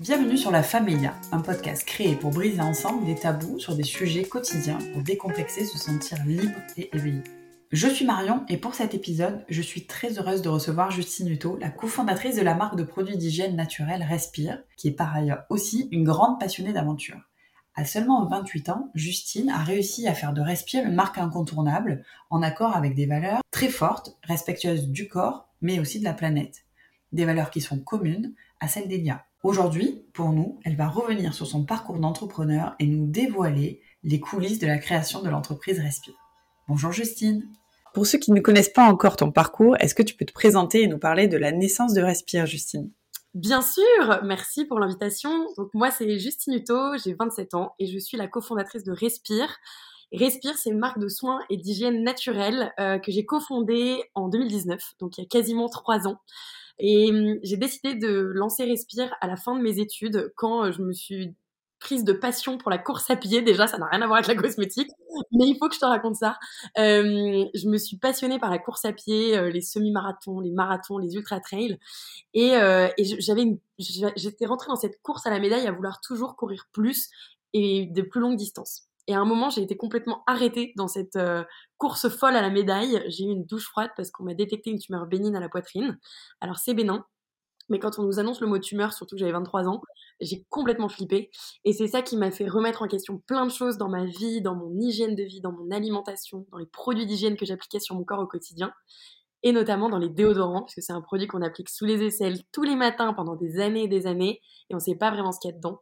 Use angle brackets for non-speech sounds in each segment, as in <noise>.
Bienvenue sur La Famelia, un podcast créé pour briser ensemble des tabous sur des sujets quotidiens pour décomplexer, se sentir libre et éveillé. Je suis Marion et pour cet épisode, je suis très heureuse de recevoir Justine Hutto, la cofondatrice de la marque de produits d'hygiène naturelle Respire, qui est par ailleurs aussi une grande passionnée d'aventure. À seulement 28 ans, Justine a réussi à faire de Respire une marque incontournable, en accord avec des valeurs très fortes, respectueuses du corps, mais aussi de la planète. Des valeurs qui sont communes à celles d'Elia. Aujourd'hui, pour nous, elle va revenir sur son parcours d'entrepreneur et nous dévoiler les coulisses de la création de l'entreprise Respire. Bonjour Justine. Pour ceux qui ne connaissent pas encore ton parcours, est-ce que tu peux te présenter et nous parler de la naissance de Respire, Justine? Bien sûr, merci pour l'invitation. Donc moi c'est Justine Hutto, j'ai 27 ans et je suis la cofondatrice de Respire. Respire, c'est une marque de soins et d'hygiène naturelle euh, que j'ai cofondée en 2019, donc il y a quasiment trois ans. Et hum, j'ai décidé de lancer Respire à la fin de mes études quand je me suis prise de passion pour la course à pied. Déjà, ça n'a rien à voir avec la cosmétique, mais il faut que je te raconte ça. Je me suis passionnée par la course à pied, les semi-marathons, les marathons, les ultra-trails. Et, j'étais rentrée dans cette course à la médaille à vouloir toujours courir plus et de plus longues distances. Et à un moment, j'ai été complètement arrêtée dans cette euh, course folle à la médaille. J'ai eu une douche froide parce qu'on m'a détecté une tumeur bénigne à la poitrine. Alors c'est bénin, mais quand on nous annonce le mot tumeur, surtout que j'avais 23 ans, j'ai complètement flippé. Et c'est ça qui m'a fait remettre en question plein de choses dans ma vie, dans mon hygiène de vie, dans mon alimentation, dans les produits d'hygiène que j'appliquais sur mon corps au quotidien. Et notamment dans les déodorants, puisque c'est un produit qu'on applique sous les aisselles tous les matins pendant des années et des années, et on ne sait pas vraiment ce qu'il y a dedans.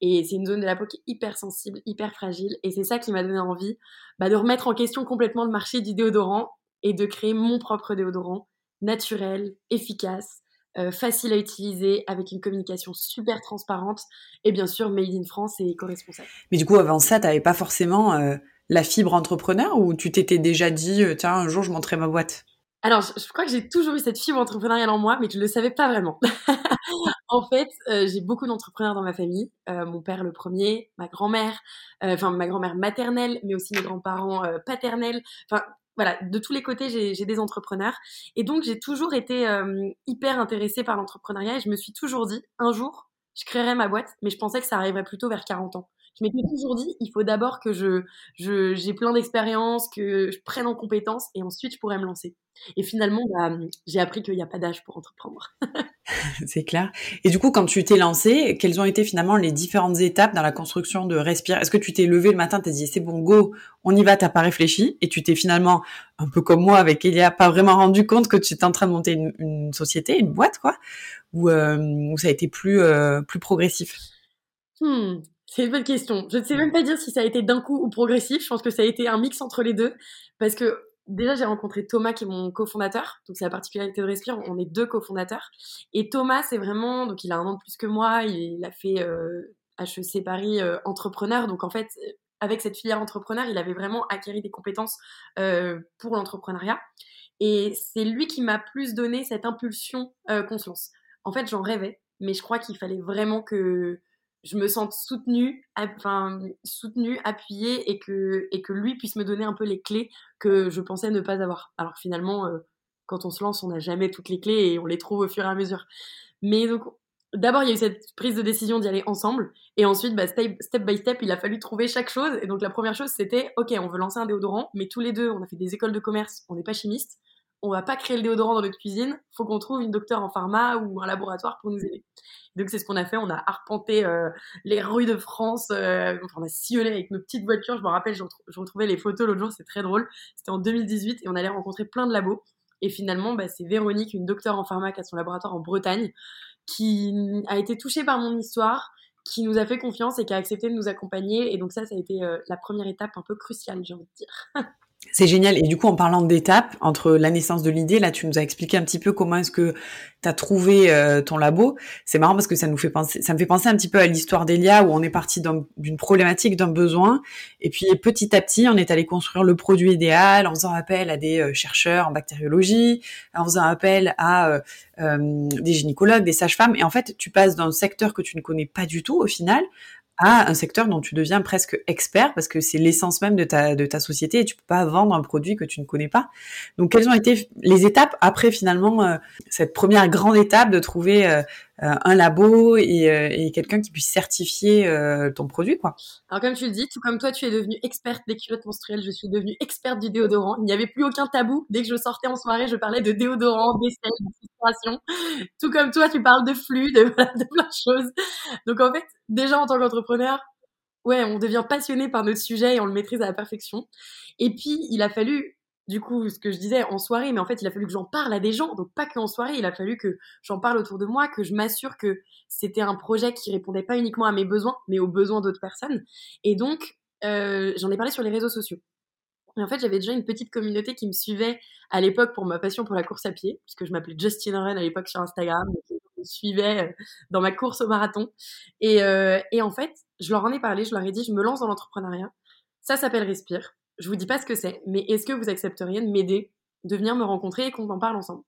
Et c'est une zone de la peau qui est hyper sensible, hyper fragile. Et c'est ça qui m'a donné envie bah, de remettre en question complètement le marché du déodorant et de créer mon propre déodorant naturel, efficace, euh, facile à utiliser, avec une communication super transparente et bien sûr made in France et éco-responsable. Mais du coup, avant ça, tu n'avais pas forcément euh, la fibre entrepreneur ou tu t'étais déjà dit, euh, tiens, un jour, je monterai ma boîte? Alors, je, crois que j'ai toujours eu cette fibre entrepreneuriale en moi, mais je ne le savais pas vraiment. <laughs> en fait, j'ai beaucoup d'entrepreneurs dans ma famille. mon père le premier, ma grand-mère, enfin ma grand-mère maternelle, mais aussi mes grands-parents paternels. Enfin, voilà, de tous les côtés, j'ai des entrepreneurs. Et donc, j'ai toujours été euh, hyper intéressée par l'entrepreneuriat et je me suis toujours dit, un jour, je créerai ma boîte, mais je pensais que ça arriverait plutôt vers 40 ans. Je m'étais toujours dit, il faut d'abord que je, j'ai plein d'expérience, que je prenne en compétences et ensuite je pourrais me lancer. Et finalement, bah, j'ai appris qu'il n'y a pas d'âge pour entreprendre. <laughs> <laughs> c'est clair. Et du coup, quand tu t'es lancé, quelles ont été finalement les différentes étapes dans la construction de Respire? Est-ce que tu t'es levé le matin, t'as dit c'est bon, go, on y va, t'as pas réfléchi, et tu t'es finalement, un peu comme moi avec Elia, pas vraiment rendu compte que tu étais en train de monter une, société, une boîte, quoi, ou, euh, ça a été plus euh, plus progressif? Hmm, C'est une bonne question. Je ne sais même pas dire si ça a été d'un coup ou progressif. Je pense que ça a été un mix entre les deux, parce que déjà, j'ai rencontré Thomas, qui est mon cofondateur. Donc, c'est la particularité de Respire. On est deux cofondateurs. Et Thomas, c'est vraiment, donc, il a un an de plus que moi. Il, a fait euh, HEC Paris euh, entrepreneur. Donc, en fait, avec cette filière entrepreneur, il avait vraiment acquis des compétences euh, pour l'entrepreneuriat. Et c'est lui qui m'a plus donné cette impulsion qu'on se lance. En fait, j'en rêvais, mais je crois qu'il fallait vraiment que je me sente soutenue, enfin soutenue, appuyée et que et que lui puisse me donner un peu les clés que je pensais ne pas avoir. Alors finalement, euh, quand on se lance, on n'a jamais toutes les clés et on les trouve au fur et à mesure. Mais donc d'abord il y a eu cette prise de décision d'y aller ensemble et ensuite bah, step, step by step il a fallu trouver chaque chose et donc la première chose c'était ok on veut lancer un déodorant mais tous les deux on a fait des écoles de commerce on n'est pas chimiste on va pas créer le déodorant dans notre cuisine, faut qu'on trouve une docteure en pharma ou un laboratoire pour nous aider. Donc c'est ce qu'on a fait, on a arpenté euh, les rues de France, euh, on a sillonné avec nos petites voitures, je me rappelle, je, retrouvais les photos l'autre jour, c'est très drôle, c'était en 2018 et on allait rencontrer plein de labos. Et finalement, bah, c'est Véronique, une docteure en pharma qui a son laboratoire en Bretagne, qui a été touchée par mon histoire, qui nous a fait confiance et qui a accepté de nous accompagner. Et donc ça, ça a été euh, la première étape un peu cruciale, j'ai envie de dire. <laughs> C'est génial. Et du coup, en parlant d'étapes, entre la naissance de l'idée, là, tu nous as expliqué un petit peu comment est-ce que tu as trouvé euh, ton labo. C'est marrant parce que ça nous fait penser, ça me fait penser un petit peu à l'histoire d'Elia où on est parti d'une problématique, d'un besoin. Et puis, petit à petit, on est allé construire le produit idéal en faisant appel à des euh, chercheurs en bactériologie, en faisant appel à euh, des gynécologues, des sages-femmes. Et en fait, tu passes dans un secteur que tu ne connais pas du tout au final à un secteur dont tu deviens presque expert parce que c'est l'essence même de ta, de ta société et tu peux pas vendre un produit que tu ne connais pas. Donc, quelles ont été les étapes après finalement euh, cette première grande étape de trouver euh, un labo et, quelqu'un qui puisse certifier ton produit, quoi. Alors comme tu le dis, tout comme toi, tu es devenue experte des culottes menstruelles, je suis devenue experte du déodorant. Il n'y avait plus aucun tabou. Dès que je sortais en soirée, je parlais de déodorant, d'essai, de. Tout comme toi, tu parles de flux, de, <laughs> de plein de choses. Donc en fait, déjà en tant qu'entrepreneur, ouais, on devient passionné par notre sujet et on le maîtrise à la perfection. Et puis, il a fallu, du coup, ce que je disais en soirée, mais en fait, il a fallu que j'en parle à des gens, donc pas qu'en soirée, il a fallu que j'en parle autour de moi, que je m'assure que c'était un projet qui répondait pas uniquement à mes besoins, mais aux besoins d'autres personnes. Et donc, euh, j'en ai parlé sur les réseaux sociaux. Et en fait, j'avais déjà une petite communauté qui me suivait à l'époque pour ma passion pour la course à pied, puisque je m'appelais Justin Ren à l'époque sur Instagram, donc me suivait euh, dans ma course au marathon. Euh, et en fait, je leur en ai parlé, je leur ai dit, je me lance dans l'entrepreneuriat. Ça s'appelle Respire. Je vous dis pas ce que c'est, mais est-ce que vous accepteriez de m'aider, de venir me rencontrer et qu'on en parle ensemble?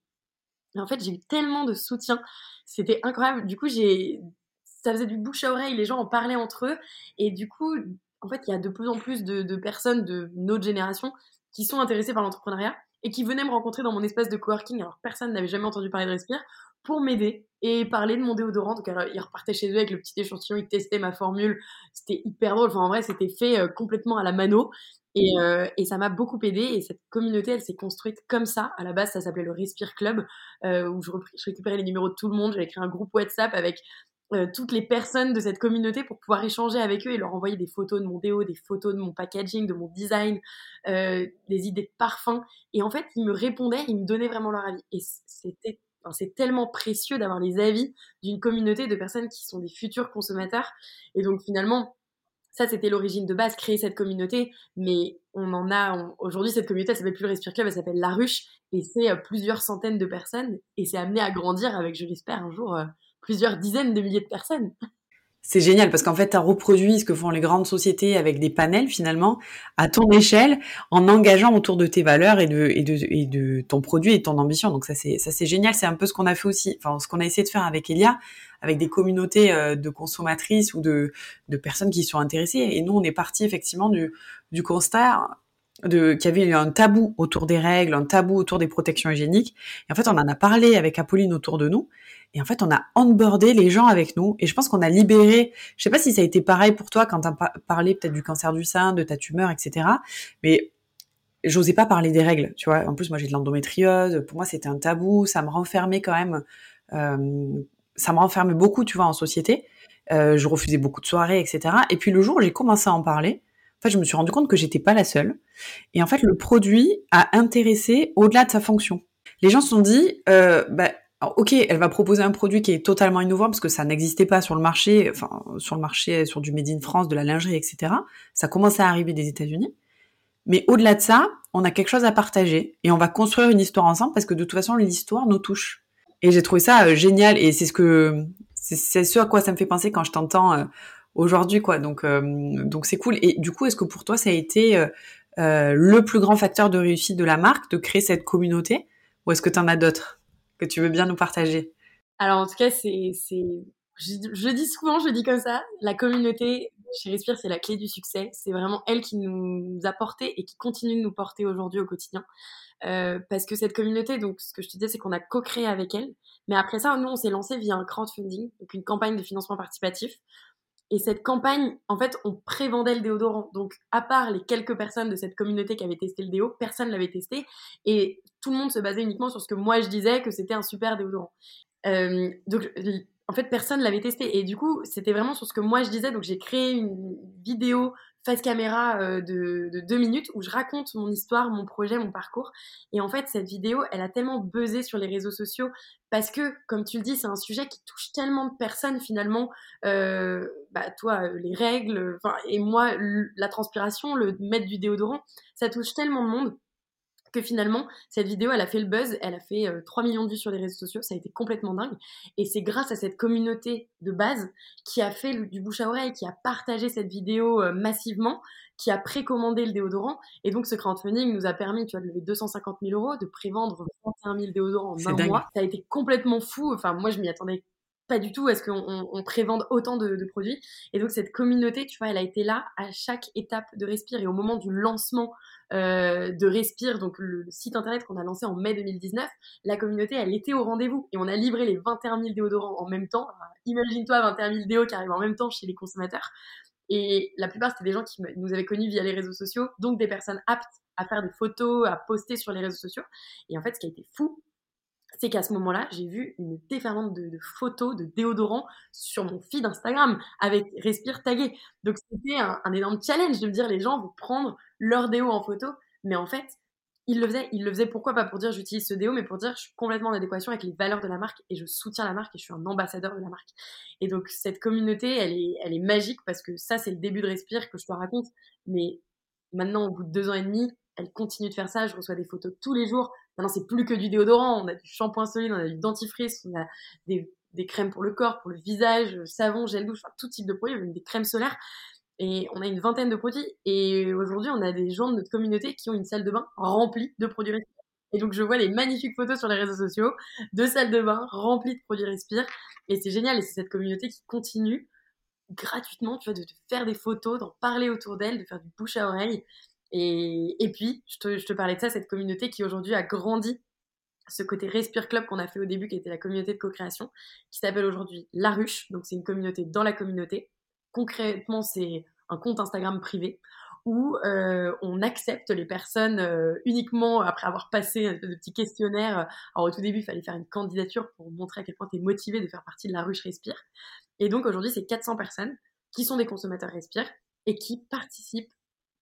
En fait, j'ai eu tellement de soutien, c'était incroyable. Du coup, j'ai, ça faisait du bouche à oreille, les gens en parlaient entre eux, et du coup, en fait, il y a de plus en plus de, de personnes de notre génération qui sont intéressées par l'entrepreneuriat et qui venaient me rencontrer dans mon espace de coworking. Alors, personne n'avait jamais entendu parler de Respire pour m'aider et parler de mon déodorant. Donc, alors, ils repartaient chez eux avec le petit échantillon, ils testaient ma formule. C'était hyper drôle. Enfin, en vrai, c'était fait euh, complètement à la mano. Et, euh, et ça m'a beaucoup aidé. Et cette communauté, elle s'est construite comme ça. À la base, ça s'appelait le Respire Club, euh, où je, récupérais les numéros de tout le monde. J'avais créé un groupe WhatsApp avec euh, toutes les personnes de cette communauté pour pouvoir échanger avec eux et leur envoyer des photos de mon déo, des photos de mon packaging, de mon design, euh, des idées de parfum. Et en fait, ils me répondaient, ils me donnaient vraiment leur avis. Et c'était c'est tellement précieux d'avoir les avis d'une communauté de personnes qui sont des futurs consommateurs. Et donc finalement, ça c'était l'origine de base, créer cette communauté. Mais on en a aujourd'hui cette communauté, elle s'appelle plus le Respire Club, elle s'appelle La Ruche, et c'est euh, plusieurs centaines de personnes. Et c'est amené à grandir avec, je l'espère, un jour plusieurs dizaines de milliers de personnes. C'est génial parce qu'en fait, tu as reproduit ce que font les grandes sociétés avec des panels finalement à ton échelle en engageant autour de tes valeurs et de, de, de ton produit et ton ambition. Donc ça, c'est, ça, c'est génial. C'est un peu ce qu'on a fait aussi, enfin, ce qu'on a essayé de faire avec Elia, avec des communautés euh, de consommatrices ou de, de personnes qui sont intéressées. Et nous, on est parti effectivement du, du constat de qu'il y avait un tabou autour des règles, un tabou autour des protections hygiéniques. Et en fait, on en a parlé avec Apolline autour de nous. Et en fait, on a onboardé les gens avec nous. Et je pense qu'on a libéré. Je sais pas si ça a été pareil pour toi quand tu as parlé peut-être du cancer du sein, de ta tumeur, etc. Mais j'osais pas parler des règles. Tu vois. En plus, moi, j'ai de l'endométriose. Pour moi, c'était un tabou. Ça me renfermait quand même. Euh, ça me renfermait beaucoup, tu vois, en société. Euh, je refusais beaucoup de soirées, etc. Et puis le jour où j'ai commencé à en parler, en fait, je me suis rendu compte que j'étais pas la seule. Et en fait, le produit a intéressé au-delà de sa fonction. Les gens se sont dit, euh, bah, ok, elle va proposer un produit qui est totalement innovant parce que ça n'existait pas sur le marché, enfin sur le marché, sur du Made in France, de la lingerie, etc. Ça commence à arriver des États-Unis. Mais au-delà de ça, on a quelque chose à partager et on va construire une histoire ensemble parce que de toute façon, l'histoire nous touche. Et j'ai trouvé ça euh, génial et c'est ce que c'est ce à quoi ça me fait penser quand je t'entends euh, aujourd'hui, quoi. Donc euh, donc c'est cool. Et du coup, est-ce que pour toi, ça a été le plus grand facteur de réussite de la marque de créer cette communauté? Ou est-ce que tu en as d'autres que tu veux bien nous partager? Alors en tout cas, c'est, c'est, je, dis souvent, je dis comme ça, la communauté chez Respire, c'est la clé du succès. C'est vraiment elle qui nous a porté et qui continue de nous porter aujourd'hui au quotidien. Euh, parce que cette communauté, donc ce que je te disais, c'est qu'on a co-créé avec elle. Mais après ça, nous, on s'est lancé via un crowdfunding, donc une campagne de financement participatif. Et cette campagne, en fait, on prévendait le déodorant. Donc, à part les quelques personnes de cette communauté qui avaient testé le déo, personne l'avait testé. Et tout le monde se basait uniquement sur ce que moi je disais, que c'était un super déodorant. Euh, donc, en fait, personne l'avait testé. Et du coup, c'était vraiment sur ce que moi je disais. Donc, j'ai créé une vidéo face caméra euh, de, de, deux minutes où je raconte mon histoire, mon projet, mon parcours. Et en fait, cette vidéo, elle a tellement buzzé sur les réseaux sociaux parce que, comme tu le dis, c'est un sujet qui touche tellement de personnes finalement. Euh, bah, toi, euh, les règles, et moi, la transpiration, le mettre du déodorant, ça touche tellement de monde que finalement, cette vidéo, elle a fait le buzz, elle a fait 3 euh, millions de vues sur les réseaux sociaux, ça a été complètement dingue. Et c'est grâce à cette communauté de base qui a fait du bouche à oreille, qui a partagé cette vidéo euh, massivement, qui a précommandé le déodorant. Et donc, ce crowdfunding nous a permis, tu vois, de lever 250 000 euros, de prévendre 31 000 déodorants en un mois. Ça a été complètement fou. Enfin, moi, je m'y attendais pas du tout est-ce qu'on on prévende autant de, de, produits. Et donc cette communauté, tu vois, elle a été là à chaque étape de Respire et au moment du lancement euh, de Respire, donc le, site internet qu'on a lancé en mai 2019, la communauté, elle était au rendez-vous et on a livré les 21 000 déodorants en même temps. Imagine-toi 21 000 déos qui arrivent en même temps chez les consommateurs. Et la plupart, c'était des gens qui nous avaient connus via les réseaux sociaux, donc des personnes aptes à faire des photos, à poster sur les réseaux sociaux. Et en fait, ce qui a été fou, c'est qu'à ce moment-là, j'ai vu une déferlante de, photos de déodorants sur mon feed Instagram avec Respire tagué. Donc c'était un, énorme challenge de me dire les gens vont prendre leur déo en photo, mais en fait, ils le faisaient. Ils le faisaient pourquoi? Pas pour dire j'utilise ce déo, mais pour dire je suis complètement en adéquation avec les valeurs de la marque et je soutiens la marque et je suis un ambassadeur de la marque. Et donc cette communauté, elle est, elle est magique parce que ça, c'est le début de Respire que je te raconte. Mais maintenant, au bout de deux ans et demi, elle continue de faire ça. Je reçois des photos tous les jours. Maintenant, c'est plus que du déodorant. On a du shampoing solide, on a du dentifrice, on a des, crèmes pour le corps, pour le visage, savon, gel douche, enfin, tout type de produits, même des crèmes solaires. Et on a une vingtaine de produits. Et aujourd'hui, on a des gens de notre communauté qui ont une salle de bain remplie de produits Respire. Et donc, je vois les magnifiques photos sur les réseaux sociaux de salles de bain remplies de produits Respire. Et c'est génial. Et c'est cette communauté qui continue gratuitement, tu vois, de, de faire des photos, d'en parler autour d'elle, de faire du bouche à oreille. Et, puis, je te, parlais de ça, cette communauté qui aujourd'hui a grandi, ce côté Respire Club qu'on a fait au début, qui était la communauté de co-création, qui s'appelle aujourd'hui La Ruche. Donc, c'est une communauté dans la communauté. Concrètement, c'est un compte Instagram privé où euh, on accepte les personnes euh, uniquement après avoir passé un petit questionnaire. Alors au tout début, il fallait faire une candidature pour montrer à quel point tu es motivé de faire partie de la ruche Respire. Et donc aujourd'hui, c'est 400 personnes qui sont des consommateurs Respire et qui participent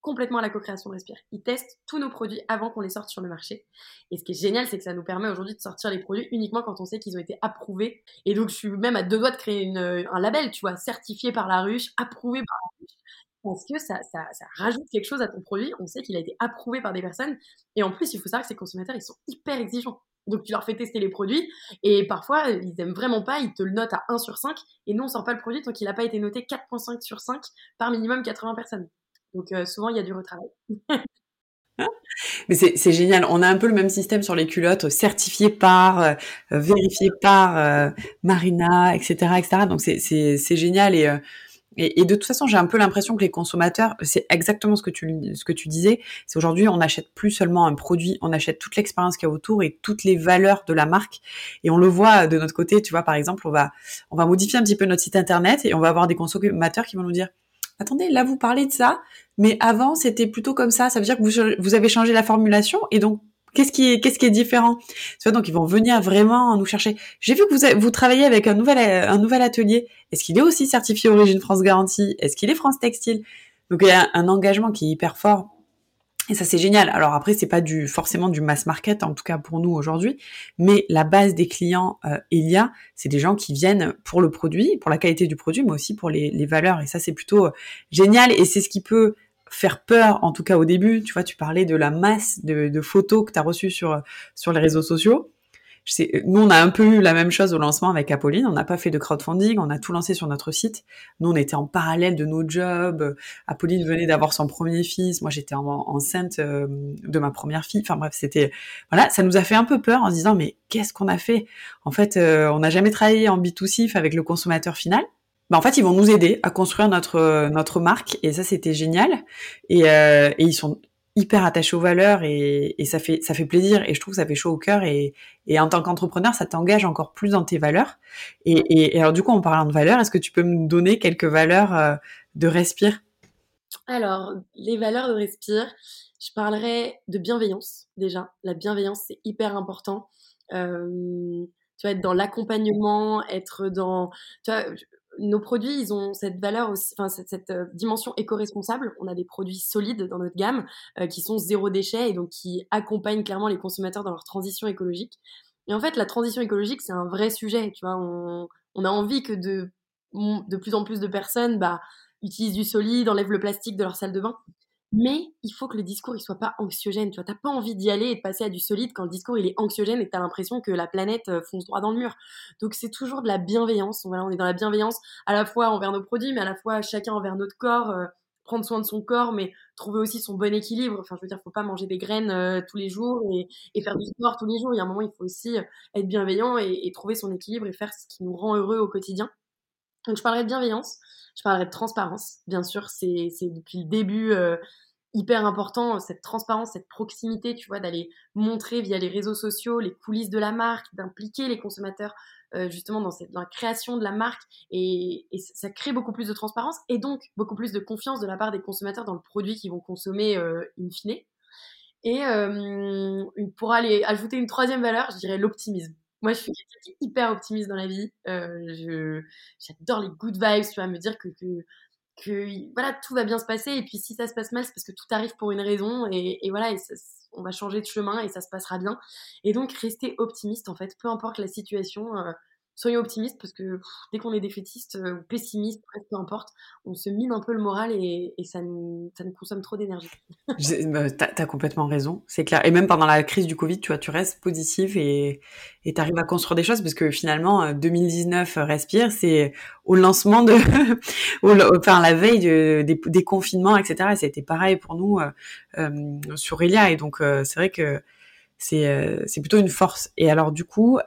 complètement à la co-création Respire. Ils testent tous nos produits avant qu'on les sorte sur le marché. Et ce qui est génial, c'est que ça nous permet aujourd'hui de sortir les produits uniquement quand on sait qu'ils ont été approuvés. Et donc, je suis même à deux doigts de créer un label, tu vois, certifié par la ruche, approuvé par la ruche. Parce que ça, rajoute quelque chose à ton produit. On sait qu'il a été approuvé par des personnes. Et en plus, il faut savoir que ces consommateurs, ils sont hyper exigeants. Donc tu leur fais tester les produits et parfois ils aiment vraiment pas, ils te le notent à 1 sur 5 et nous on sort pas le produit tant qu'il n'a pas été noté 4.5 sur 5 par minimum 80 personnes. Donc euh, souvent, il y a du retravail. Mais c'est génial. On a un peu le même système sur les culottes, certifié par, euh, vérifié par euh, Marina, etc., etc. Donc c'est génial et, et, et, de toute façon, j'ai un peu l'impression que les consommateurs, c'est exactement ce que tu ce que tu disais. C'est aujourd'hui, on n'achète plus seulement un produit, on achète toute l'expérience qu'il y a autour et toutes les valeurs de la marque. Et on le voit de notre côté. Tu vois, par exemple, on va on va modifier un petit peu notre site internet et on va avoir des consommateurs qui vont nous dire attendez, là vous parlez de ça, mais avant c'était plutôt comme ça. Ça veut dire que vous, avez changé la formulation et donc qu'est-ce qui est qu'est-ce qui est différent? Donc ils vont venir vraiment nous chercher. J'ai vu que vous vous travaillez avec un nouvel un nouvel atelier. Est-ce qu'il est aussi certifié Origine France Garantie? Est-ce qu'il est France Textile? Donc il y a un engagement qui est hyper fort et ça c'est génial. Alors après c'est pas du forcément du mass market en tout cas pour nous aujourd'hui, mais la base des clients euh, Elia, c'est des gens qui viennent pour le produit, pour la qualité du produit, mais aussi pour les, valeurs. Et ça c'est plutôt euh, génial et c'est ce qui peut faire peur en tout cas au début. Tu vois, tu parlais de la masse de, photos que tu as reçues sur les réseaux sociaux nous, on a un peu eu la même chose au lancement avec Apolline. On n'a pas fait de crowdfunding, on a tout lancé sur notre site. Nous, on était en parallèle de nos jobs. Apolline venait d'avoir son premier fils. Moi, j'étais enceinte euh, de ma première fille. Enfin bref, c'était voilà, ça nous a fait un peu peur en se disant mais qu'est-ce qu'on a fait? En fait, euh, on n'a jamais travaillé en B2C avec le consommateur final. Bah, en fait, ils vont nous aider à construire notre notre marque et ça c'était génial. Et, euh, et ils sont hyper attaché aux valeurs et, et, ça fait ça fait plaisir et je trouve que ça fait chaud au cœur et, et en tant qu'entrepreneur ça t'engage encore plus dans tes valeurs. Et, et, alors du coup en parlant de valeurs est-ce que tu peux me donner quelques valeurs euh, de Respire? Alors les valeurs de Respire je parlerai de bienveillance déjà. La bienveillance c'est hyper important. Euh, tu vois être dans l'accompagnement être dans tu vois nos produits, ils ont cette valeur aussi, enfin cette, euh, dimension éco-responsable. On a des produits solides dans notre gamme euh, qui sont zéro déchet et donc qui accompagnent clairement les consommateurs dans leur transition écologique. Et en fait, la transition écologique, c'est un vrai sujet. Tu vois, on, on a envie que de, de plus en plus de personnes bah, utilisent du solide, enlèvent le plastique de leur salle de bain. Mais il faut que le discours il soit pas anxiogène. Tu vois, t'as pas envie d'y aller et de passer à du solide quand le discours il est anxiogène et t'as l'impression que la planète euh, fonce droit dans le mur. Donc c'est toujours de la bienveillance. Voilà, on est dans la bienveillance à la fois envers nos produits, mais à la fois chacun envers notre corps. Euh, prendre soin de son corps, mais trouver aussi son bon équilibre. Enfin, je veux dire, faut pas manger des graines euh, tous les jours et, faire du sport tous les jours. Il y a un moment, il faut aussi être bienveillant et, trouver son équilibre et faire ce qui nous rend heureux au quotidien. Donc, je parlerai de bienveillance, je parlerai de transparence. Bien sûr, c'est depuis le début euh, hyper important, cette transparence, cette proximité, tu vois, d'aller montrer via les réseaux sociaux les coulisses de la marque, d'impliquer les consommateurs euh, justement dans, cette, la création de la marque et, ça crée beaucoup plus de transparence et donc beaucoup plus de confiance de la part des consommateurs dans le produit qu'ils vont consommer euh, in fine. Et euh, pour aller ajouter une troisième valeur, je dirais l'optimisme. Moi, je suis hyper optimiste dans la vie. Euh, J'adore les good vibes, tu vois, me dire que, que, que, voilà, tout va bien se passer. Et puis, si ça se passe mal, c'est parce que tout arrive pour une raison. Et, et voilà, on va changer de chemin et ça se passera bien. Et donc, rester optimiste, en fait, peu importe la situation. Euh, soyez optimiste parce que dès qu'on est défaitiste euh, ou pessimiste, peu importe, on se mine un peu le moral et, ça, nous, ça nous consomme trop d'énergie. <laughs> bah, T'as as complètement raison, c'est clair. Et même pendant la crise du Covid, tu vois, tu restes positif et tu arrives à construire des choses parce que finalement, 2019 euh, Respire, c'est au lancement de, <laughs> enfin la veille des, confinements, etc. Et c'était pareil pour nous euh, sur Elia. Et donc, c'est vrai que c'est c'est plutôt une force. Et alors du coup,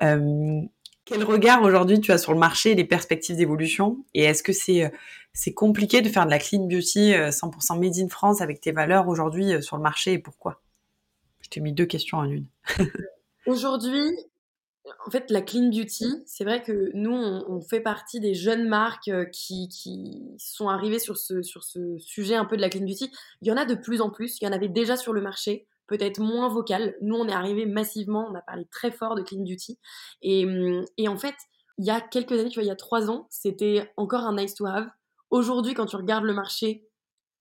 quel regard aujourd'hui tu as sur le marché les perspectives d'évolution? Et est-ce que c'est euh, c'est compliqué de faire de la clean beauty 100% euh, made in France avec tes valeurs aujourd'hui euh, sur le marché et pourquoi? Je t'ai mis deux questions en une. <laughs> aujourd'hui, en fait, la clean beauty, c'est vrai que nous, on, fait partie des jeunes marques qui, qui, sont arrivées sur ce, sur ce sujet un peu de la clean beauty. Il y en a de plus en plus. Il y en avait déjà sur le marché peut-être moins vocal. Nous, on est arrivé massivement, on a parlé très fort de clean duty. Et, et en fait, il y a quelques années, tu vois, il y a trois ans, c'était encore un nice to have. Aujourd'hui, quand tu regardes le marché,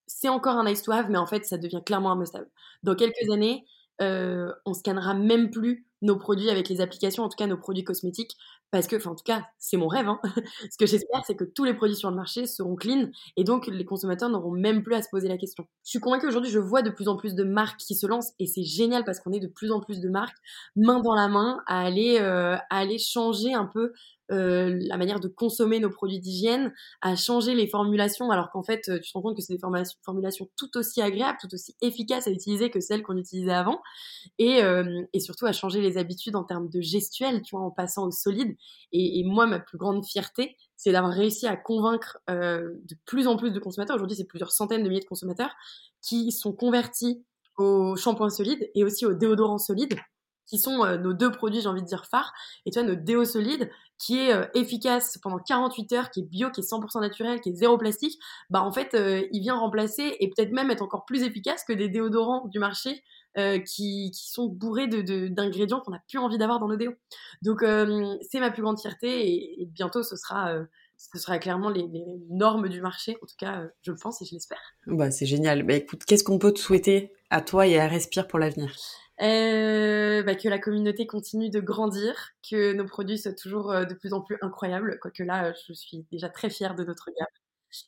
c'est encore un nice to have, mais en fait, ça devient clairement un must-have. Dans quelques années, euh, on scannera même plus nos produits avec les applications, en tout cas nos produits cosmétiques, parce que, enfin en tout cas, c'est mon rêve. Hein. <laughs> Ce que j'espère, c'est que tous les produits sur le marché seront clean et donc les consommateurs n'auront même plus à se poser la question. Je suis convaincue aujourd'hui, je vois de plus en plus de marques qui se lancent et c'est génial parce qu'on est de plus en plus de marques main dans la main à aller, euh, à aller changer un peu euh, la manière de consommer nos produits d'hygiène, à changer les formulations, alors qu'en fait, tu te rends compte que c'est des formulations, formulations tout aussi agréables, tout aussi efficaces à utiliser que celles qu'on utilisait avant, et, euh, et, surtout à changer les habitudes en termes de gestuelle, tu vois, en passant au solide. Et, et moi, ma plus grande fierté, c'est d'avoir réussi à convaincre euh, de plus en plus de consommateurs. Aujourd'hui, c'est plusieurs centaines de milliers de consommateurs qui sont convertis au shampoing solide et aussi au déodorant solide qui sont euh, nos deux produits, j'ai envie de dire, phares. Et tu vois, notre déo solide, qui est euh, efficace pendant 48 heures, qui est bio, qui est 100% naturel, qui est zéro plastique, bah en fait, euh, il vient remplacer et peut-être même être encore plus efficace que des déodorants du marché qui, sont bourrés d'ingrédients de, qu'on n'a plus envie d'avoir dans nos déos. Donc, c'est ma plus grande fierté et, bientôt, ce sera ce sera clairement les, les, normes du marché. En tout cas, je le pense et je l'espère. Bah, c'est génial. Bah, écoute, qu'est-ce qu'on peut te souhaiter à toi et à Respire pour l'avenir? Euh, bah, que la communauté continue de grandir, que nos produits soient toujours euh, de plus en plus incroyables, quoique là, je suis déjà très fière de notre gamme.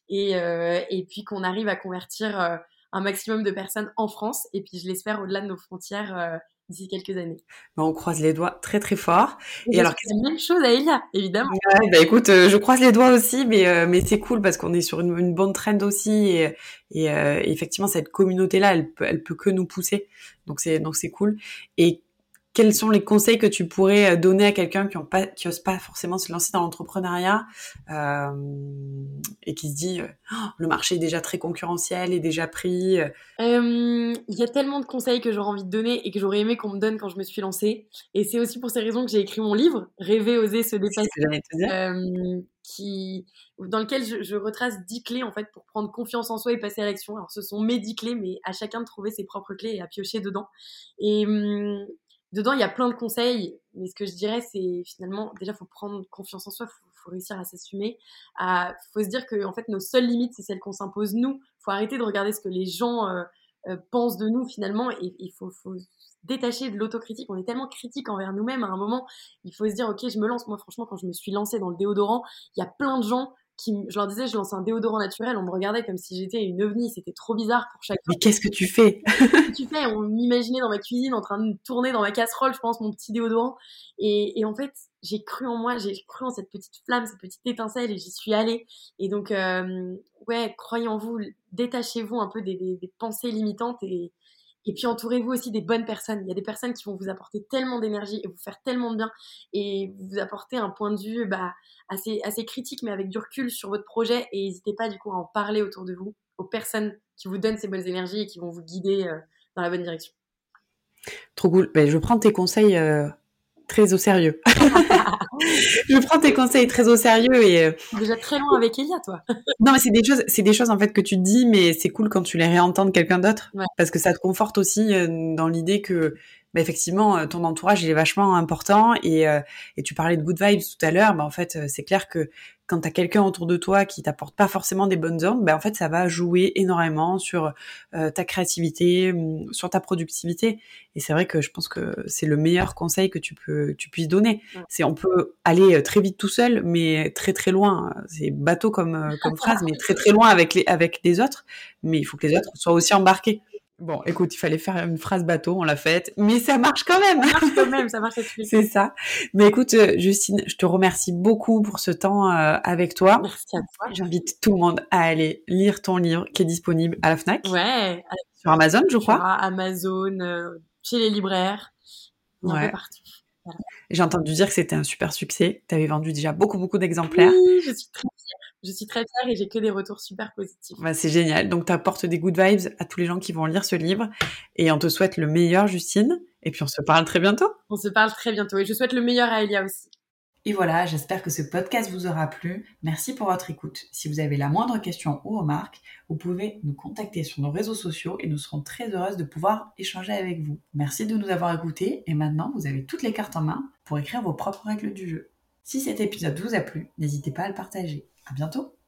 Et, euh, et puis qu'on arrive à convertir euh, un maximum de personnes en France, et puis je l'espère au-delà de nos frontières euh, d'ici quelques années. Bah, on croise les doigts très très fort. Et, alors, c'est la même chose à Elia, évidemment. bah écoute, euh, je croise les doigts aussi, mais euh, mais c'est cool parce qu'on est sur une, une, bonne trend aussi et, et euh, effectivement cette communauté là, elle peut elle peut que nous pousser. Donc c'est donc c'est cool. Et quels sont les conseils que tu pourrais euh, donner à quelqu'un qui n'ose pas, pas forcément se lancer dans l'entrepreneuriat euh, et qui se dit euh, oh, le marché est déjà très concurrentiel, est déjà pris Il y a tellement de conseils que j'aurais envie de donner et que j'aurais aimé qu'on me donne quand je me suis lancée. Et c'est aussi pour ces raisons que j'ai écrit mon livre, Rêver, oser, se dépasser, qui, dans lequel je, je, retrace 10 clés en fait pour prendre confiance en soi et passer à l'action. Alors ce sont mes 10 clés, mais à chacun de trouver ses propres clés et à piocher dedans. Et dedans, il y a plein de conseils, mais ce que je dirais, c'est finalement, déjà, faut prendre confiance en soi, faut, faut réussir à s'assumer. Il faut se dire que, en fait, nos seules limites, c'est celles qu'on s'impose nous. faut arrêter de regarder ce que les gens euh, euh, pensent de nous, finalement, et il faut, faut détacher de l'autocritique. On est tellement critique envers nous-mêmes à un moment. Il faut se dire, ok, je me lance. Moi, franchement, quand je me suis lancée dans le déodorant, il y a plein de gens je leur disais, je lance un déodorant naturel, on me regardait comme si j'étais une ovni, c'était trop bizarre pour chacun. Mais qu'est-ce que tu fais? <laughs> Qu'est-ce que tu fais? On m'imaginait dans ma cuisine en train de tourner dans ma casserole, je pense, mon petit déodorant. Et, en fait, j'ai cru en moi, j'ai cru en cette petite flamme, cette petite étincelle, et j'y suis allée. Et donc, euh, ouais, croyez en vous, détachez-vous un peu des, des pensées limitantes et, et puis entourez-vous aussi des bonnes personnes. Il y a des personnes qui vont vous apporter tellement d'énergie et vous faire tellement de bien et vous apporter un point de vue bah, assez, assez critique mais avec du recul sur votre projet et n'hésitez pas du coup à en parler autour de vous aux personnes qui vous donnent ces bonnes énergies et qui vont vous guider euh, dans la bonne direction. Trop cool. Ben, je prends tes conseils euh, très au sérieux. <laughs> je prends tes conseils très au sérieux et euh, déjà très loin avec Elia, toi. non, mais c'est des choses, c'est des choses en fait que tu te dis, mais c'est cool quand tu les réentends de quelqu'un d'autre, parce que ça te conforte aussi euh, dans l'idée que bah, effectivement, euh, ton entourage il est vachement important et, euh, et tu parlais de good vibes tout à l'heure, bah, en fait, euh, c'est clair que quand tu as quelqu'un autour de toi qui t'apporte pas forcément des bonnes ondes, bah, en fait, ça va jouer énormément sur ta créativité, hum, sur ta productivité. Et c'est vrai que je pense que c'est le meilleur conseil que tu peux tu puisses donner. C'est on peut aller très vite tout seul, mais très très loin. C'est bateau comme <laughs> comme phrase, mais très très loin avec les avec les autres. Mais il faut que les autres soient aussi embarqués. Bon, écoute, il fallait faire une phrase bateau, on l'a faite, mais ça marche quand même. Ça marche quand même, ça marche <laughs> C'est ça. Mais écoute, euh, Justine, je te remercie beaucoup pour ce temps euh, avec toi. Merci à toi. J'invite tout le monde à aller lire ton livre qui est disponible à la Fnac. Ouais. Sur Amazon, je crois. Sur Amazon, euh, chez les libraires, ouais. partout. J'ai entendu dire que c'était un super succès. Tu avais vendu déjà beaucoup, beaucoup d'exemplaires. Oui, je suis très fière. Je suis très fière et j'ai que des retours super positifs. Bah, c'est génial. Donc, tu apportes des good vibes à tous les gens qui vont lire ce livre. Et on te souhaite le meilleur, Justine. Et puis, on se parle très bientôt. On se parle très bientôt. Et je souhaite le meilleur à Elia aussi. Et voilà, j'espère que ce podcast vous aura plu. Merci pour votre écoute. Si vous avez la moindre question ou remarque, vous pouvez nous contacter sur nos réseaux sociaux et nous serons très heureuses de pouvoir échanger avec vous. Merci de nous avoir écoutés et maintenant vous avez toutes les cartes en main pour écrire vos propres règles du jeu. Si cet épisode vous a plu, n'hésitez pas à le partager. À bientôt!